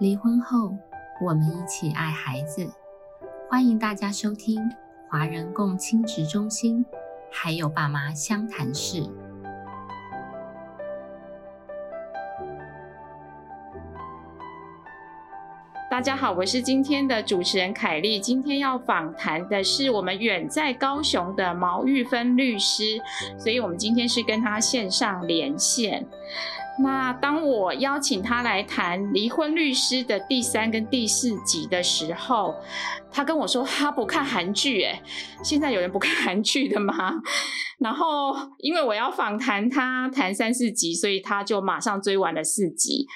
离婚后，我们一起爱孩子。欢迎大家收听华人共亲职中心，还有爸妈相谈室。大家好，我是今天的主持人凯丽。今天要访谈的是我们远在高雄的毛玉芬律师，所以我们今天是跟他线上连线。那当我邀请他来谈离婚律师的第三跟第四集的时候，他跟我说他不看韩剧，哎，现在有人不看韩剧的吗？然后因为我要访谈他谈三四集，所以他就马上追完了四集。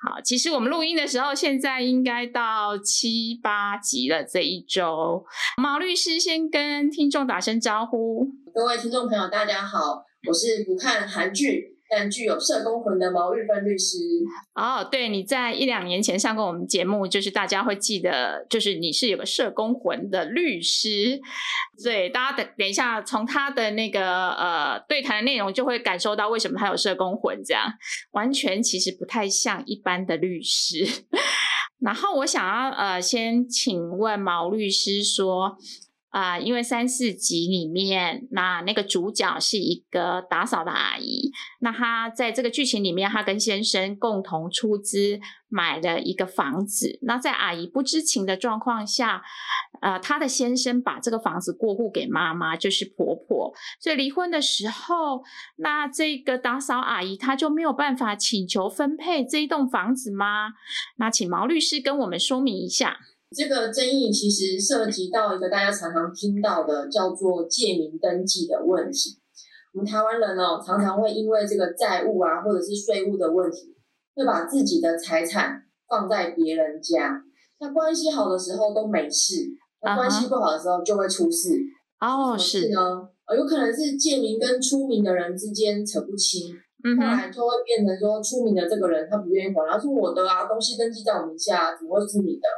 好，其实我们录音的时候，现在应该到七八集了。这一周，毛律师先跟听众打声招呼。各位听众朋友，大家好，我是不看韩剧。但具有社工魂的毛玉芬律师哦，对，你在一两年前上过我们节目，就是大家会记得，就是你是有个社工魂的律师。对，大家等等一下，从他的那个呃对谈的内容，就会感受到为什么他有社工魂，这样完全其实不太像一般的律师。然后我想要呃先请问毛律师说。啊，因为三四集里面，那那个主角是一个打扫的阿姨，那她在这个剧情里面，她跟先生共同出资买了一个房子。那在阿姨不知情的状况下，呃，她的先生把这个房子过户给妈妈，就是婆婆。所以离婚的时候，那这个打扫阿姨她就没有办法请求分配这一栋房子吗？那请毛律师跟我们说明一下。这个争议其实涉及到一个大家常常听到的叫做借名登记的问题。我们台湾人哦，常常会因为这个债务啊，或者是税务的问题，会把自己的财产放在别人家。那关系好的时候都没事，那关系不好的时候就会出事。哦，是呢，呃，有可能是借名跟出名的人之间扯不清，后来就会变成说出名的这个人他不愿意还，他说我的啊，东西登记在我名下，怎么会是你的？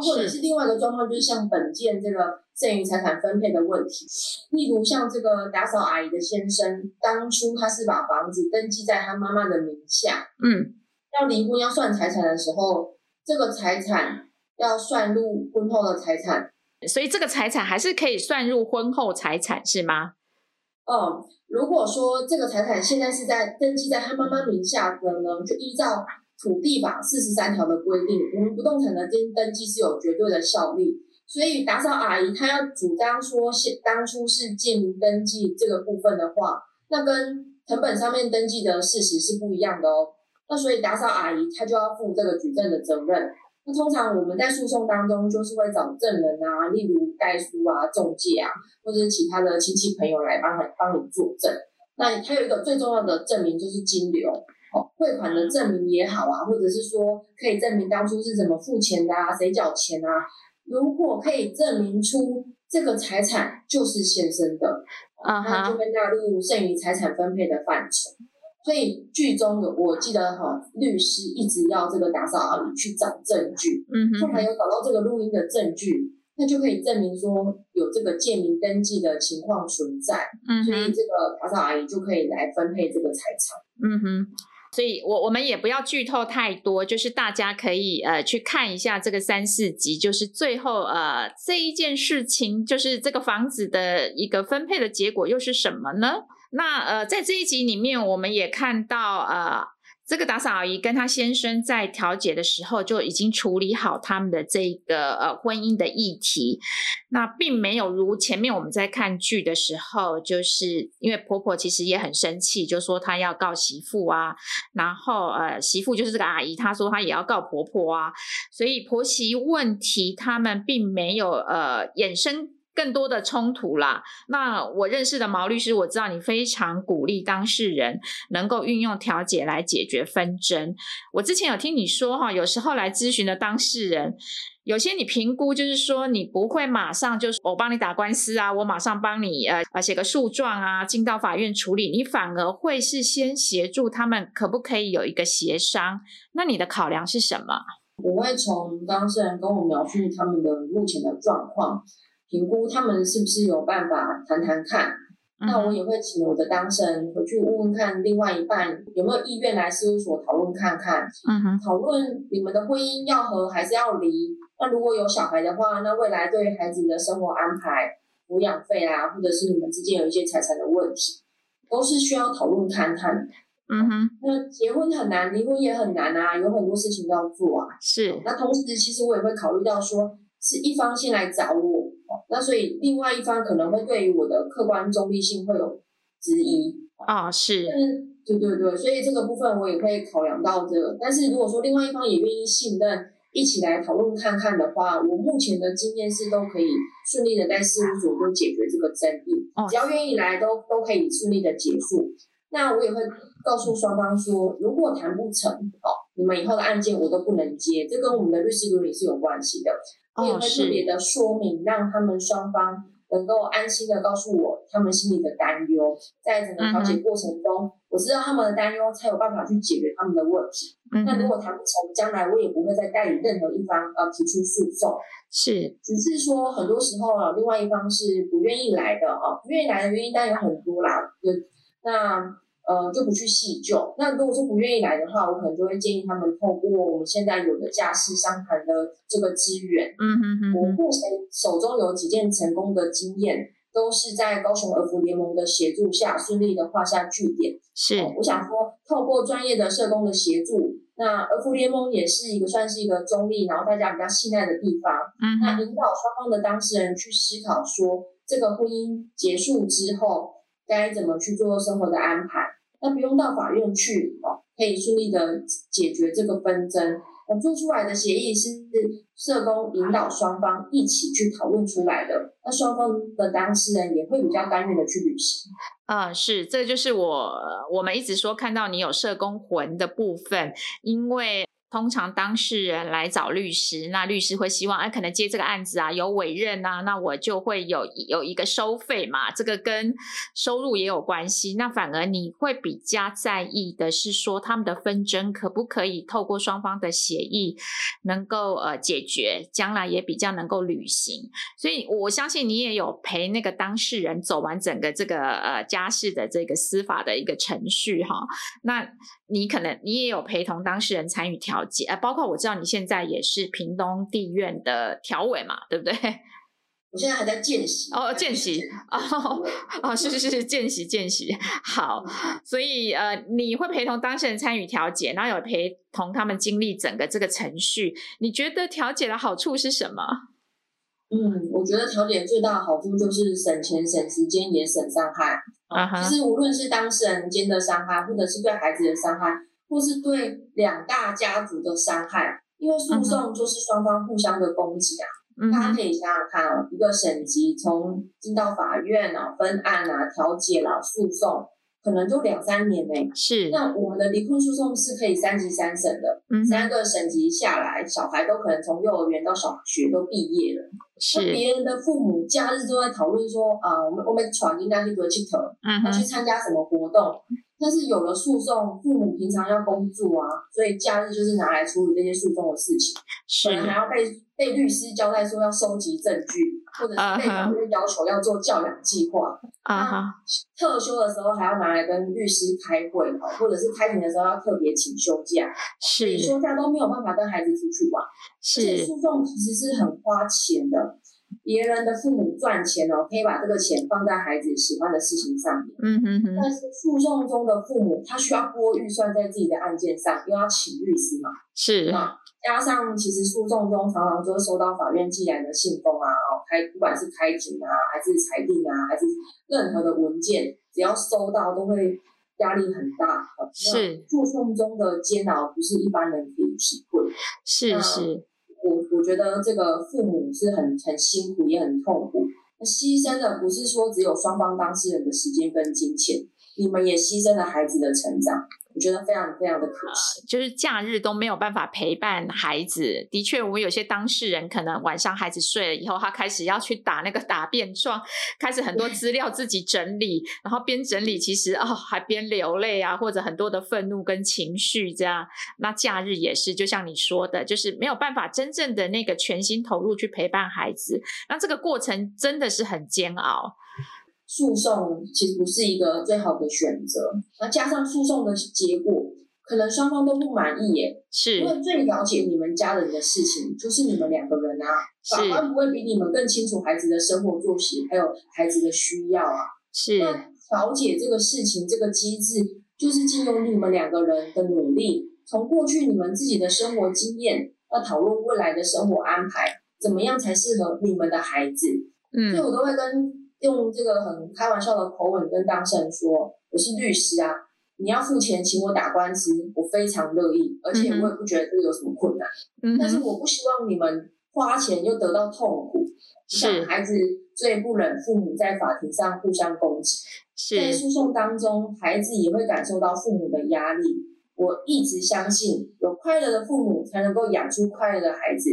或者是另外一个状况，就是像本件这个剩余财产分配的问题，例如像这个打扫阿姨的先生，当初他是把房子登记在他妈妈的名下，嗯，要离婚要算财产的时候，这个财产要算入婚后的财产，所以这个财产还是可以算入婚后财产是吗？嗯，如果说这个财产现在是在登记在他妈妈名下的呢，就依照。土地法四十三条的规定，我们不动产的登登记是有绝对的效力，所以打扫阿姨她要主张说，现当初是借名登记这个部分的话，那跟成本上面登记的事实是不一样的哦。那所以打扫阿姨她就要负这个举证的责任。那通常我们在诉讼当中就是会找证人啊，例如代书啊、中介啊，或者是其他的亲戚朋友来帮你帮你作证。那还有一个最重要的证明就是金流。汇款的证明也好啊，或者是说可以证明当初是怎么付钱的啊，谁缴钱啊？如果可以证明出这个财产就是先生的，啊那就会纳入剩余财产分配的范畴。所以剧中有我记得哈，律师一直要这个打扫阿姨去找证据，嗯后来有找到这个录音的证据，那就可以证明说有这个借名登记的情况存在，嗯所以这个打扫阿姨就可以来分配这个财产，嗯哼。所以，我我们也不要剧透太多，就是大家可以呃去看一下这个三四集，就是最后呃这一件事情，就是这个房子的一个分配的结果又是什么呢？那呃在这一集里面，我们也看到呃。这个打扫阿姨跟她先生在调解的时候就已经处理好他们的这个呃婚姻的议题，那并没有如前面我们在看剧的时候，就是因为婆婆其实也很生气，就说她要告媳妇啊，然后呃媳妇就是这个阿姨，她说她也要告婆婆啊，所以婆媳问题他们并没有呃衍生。更多的冲突啦。那我认识的毛律师，我知道你非常鼓励当事人能够运用调解来解决纷争。我之前有听你说哈，有时候来咨询的当事人，有些你评估就是说你不会马上就是我帮你打官司啊，我马上帮你呃呃写个诉状啊，进到法院处理，你反而会是先协助他们，可不可以有一个协商？那你的考量是什么？我会从当事人跟我描述他们的目前的状况。评估他们是不是有办法谈谈看，那我也会请我的当事人回去问问看，另外一半有没有意愿来事务所讨论看看，嗯哼，讨论你们的婚姻要和还是要离。那如果有小孩的话，那未来对孩子的生活安排、抚养费啊，或者是你们之间有一些财产的问题，都是需要讨论看看。嗯哼，那结婚很难，离婚也很难啊，有很多事情要做啊。是，那同时，其实我也会考虑到说，是一方先来找我，那所以另外一方可能会对于我的客观中立性会有质疑。哦，是，嗯，对对对，所以这个部分我也会考量到这个。但是如果说另外一方也愿意信任，一起来讨论看看的话，我目前的经验是都可以顺利的在事务所都解决这个争议，只要愿意来都都可以顺利的结束。那我也会告诉双方说，如果谈不成，哦，你们以后的案件我都不能接，这跟我们的律师伦理是有关系的。我也会特别的说明，让他们双方能够安心的告诉我他们心里的担忧，在整个调解过程中，我知道他们的担忧，才有办法去解决他们的问题。那如果谈不成，将来我也不会再代理任何一方呃提出诉讼。是，只是说很多时候啊，另外一方是不愿意来的哦，不愿意来的原因当然有很多啦，就那。呃，就不去细究。那如果说不愿意来的话，我可能就会建议他们透过我们现在有的家事商谈的这个资源。嗯哼哼。我目前手中有几件成功的经验，都是在高雄儿福联盟的协助下顺利的画下句点。是。我想说，透过专业的社工的协助，那儿福联盟也是一个算是一个中立，然后大家比较信赖的地方。嗯。那引导双方的当事人去思考说，这个婚姻结束之后该怎么去做生活的安排。那不用到法院去哦，可以顺利的解决这个纷争。我做出来的协议是社工引导双方一起去讨论出来的，那双方的当事人也会比较甘愿的去履行。啊，是，这就是我我们一直说看到你有社工魂的部分，因为。通常当事人来找律师，那律师会希望，哎，可能接这个案子啊，有委任啊，那我就会有有一个收费嘛，这个跟收入也有关系。那反而你会比较在意的是说，他们的纷争可不可以透过双方的协议能够呃解决，将来也比较能够履行。所以我相信你也有陪那个当事人走完整个这个呃家事的这个司法的一个程序哈。那你可能你也有陪同当事人参与调。呃，包括我知道你现在也是屏东地院的调委嘛，对不对？我现在还在见习哦，见习哦，哦，是是是，见习见习。好，所以呃，你会陪同当事人参与调解，然后有陪同他们经历整个这个程序。你觉得调解的好处是什么？嗯，我觉得调解最大的好处就是省钱、省时间，也省伤害。啊其实无论是当事人间的伤害，或者是对孩子的伤害。或是对两大家族的伤害，因为诉讼就是双方互相的攻击啊。大家可以想想看哦，一个省级从进到法院啊、分案啊、调解啦、诉讼，可能就两三年呢。是。那我们的离婚诉讼是可以三级三审的，三个省级下来，小孩都可能从幼儿园到小学都毕业了。是。那别人的父母假日都在讨论说啊，我们我们传应该去多去投，要去参加什么活动。但是有了诉讼，父母平常要工作啊，所以假日就是拿来处理这些诉讼的事情，可能还要被被律师交代说要收集证据，或者是被法院要求要做教养计划。啊特休的时候还要拿来跟律师开会，或者是开庭的时候要特别请休假，是休假都没有办法跟孩子出去玩。是诉讼其实是很花钱的。别人的父母赚钱哦，可以把这个钱放在孩子喜欢的事情上面。嗯哼哼。但是诉讼中的父母，他需要拨预算在自己的案件上，又要请律师嘛。是。啊，加上其实诉讼中常常就会收到法院寄来的信封啊，哦，开不管是开庭啊，还是裁定啊，还是任何的文件，只要收到都会压力很大。是。诉讼中的煎熬不是一般人可以体会。是是。我我觉得这个父母是很很辛苦，也很痛苦。那牺牲的不是说只有双方当事人的时间跟金钱，你们也牺牲了孩子的成长。我觉得非常非常的可惜，就是假日都没有办法陪伴孩子。的确，我们有些当事人可能晚上孩子睡了以后，他开始要去打那个答辩状，开始很多资料自己整理，然后边整理其实哦还边流泪啊，或者很多的愤怒跟情绪这样。那假日也是，就像你说的，就是没有办法真正的那个全心投入去陪伴孩子，那这个过程真的是很煎熬。诉讼其实不是一个最好的选择。那加上诉讼的结果，可能双方都不满意耶。是因为最了解你们家人的事情，就是你们两个人啊。法官不会比你们更清楚孩子的生活作息，还有孩子的需要啊。是。那调解这个事情，这个机制，就是经由你们两个人的努力，从过去你们自己的生活经验，要讨论未来的生活安排，怎么样才适合你们的孩子。嗯。所以我都会跟用这个很开玩笑的口吻跟当事人说：“我是律师啊。”你要付钱请我打官司，我非常乐意，而且我也不觉得这个有什么困难。嗯，但是我不希望你们花钱又得到痛苦，像孩子最不忍父母在法庭上互相攻击，在诉讼当中，孩子也会感受到父母的压力。我一直相信，有快乐的父母才能够养出快乐的孩子。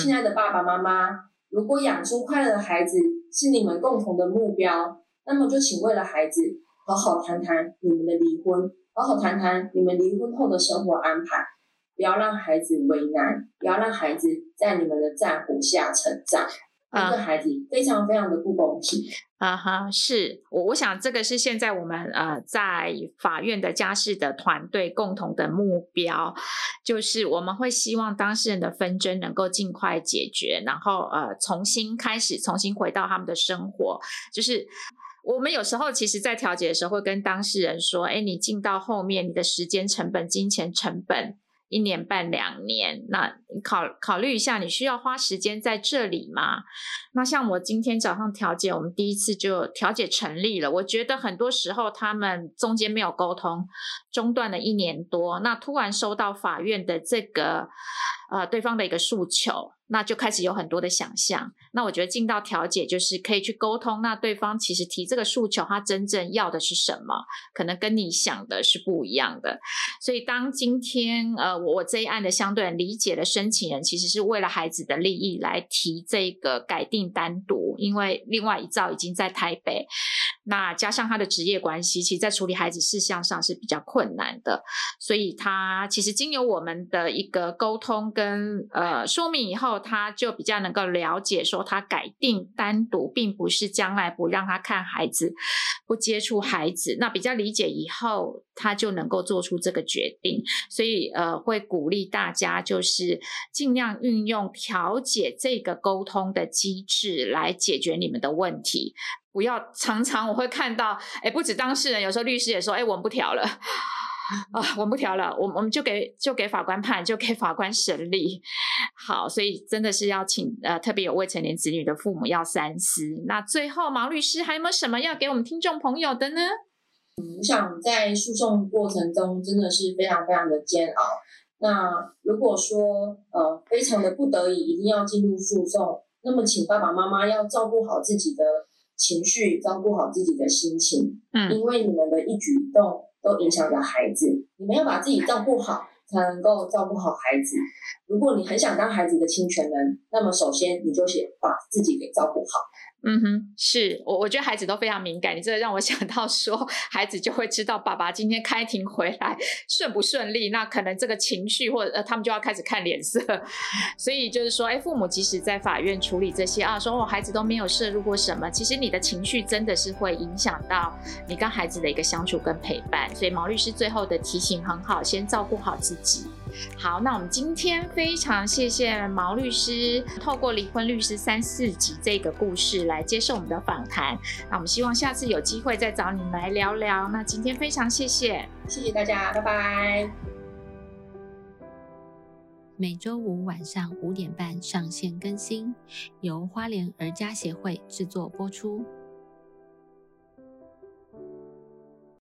亲爱的爸爸妈妈，如果养出快乐的孩子是你们共同的目标，那么就请为了孩子。好好谈谈你们的离婚，好好谈谈你们离婚后的生活安排，不要让孩子为难，不要让孩子在你们的战火下成长，对孩子非常非常的不公平。啊哈，是我我想这个是现在我们呃在法院的家事的团队共同的目标，就是我们会希望当事人的纷争能够尽快解决，然后呃重新开始，重新回到他们的生活，就是。我们有时候其实，在调解的时候，会跟当事人说：“哎，你进到后面，你的时间成本、金钱成本，一年半两年，那你考考虑一下，你需要花时间在这里吗？”那像我今天早上调解，我们第一次就调解成立了。我觉得很多时候他们中间没有沟通，中断了一年多，那突然收到法院的这个呃对方的一个诉求。那就开始有很多的想象。那我觉得进到调解就是可以去沟通。那对方其实提这个诉求，他真正要的是什么？可能跟你想的是不一样的。所以当今天呃我我这一案的相对人理解的申请人，其实是为了孩子的利益来提这个改定单独，因为另外一造已经在台北。那加上他的职业关系，其实在处理孩子事项上是比较困难的。所以他其实经由我们的一个沟通跟呃说明以后。他就比较能够了解，说他改定单独，并不是将来不让他看孩子，不接触孩子。那比较理解以后，他就能够做出这个决定。所以，呃，会鼓励大家就是尽量运用调解这个沟通的机制来解决你们的问题。不要常常我会看到，哎，不止当事人，有时候律师也说，哎，我们不调了。啊，我们不调了，我我们就给就给法官判，就给法官审理。好，所以真的是要请呃，特别有未成年子女的父母要三思。那最后毛律师还有没有什么要给我们听众朋友的呢？我想在诉讼过程中真的是非常非常的煎熬。那如果说呃非常的不得已一定要进入诉讼，那么请爸爸妈妈要照顾好自己的情绪，照顾好自己的心情。嗯，因为你们的一举一动。都影响着孩子，你们要把自己照顾好，才能够照顾好孩子。如果你很想当孩子的亲权人，那么首先你就先把自己给照顾好。嗯哼，是我我觉得孩子都非常敏感，你这让我想到说，孩子就会知道爸爸今天开庭回来顺不顺利，那可能这个情绪或者呃他们就要开始看脸色，所以就是说，哎，父母即使在法院处理这些啊，说我孩子都没有摄入过什么，其实你的情绪真的是会影响到你跟孩子的一个相处跟陪伴，所以毛律师最后的提醒很好，先照顾好自己。好，那我们今天非常谢谢毛律师，透过离婚律师三四集这个故事来接受我们的访谈。那我们希望下次有机会再找你们来聊聊。那今天非常谢谢，谢谢大家，拜拜。每周五晚上五点半上线更新，由花莲儿家协会制作播出。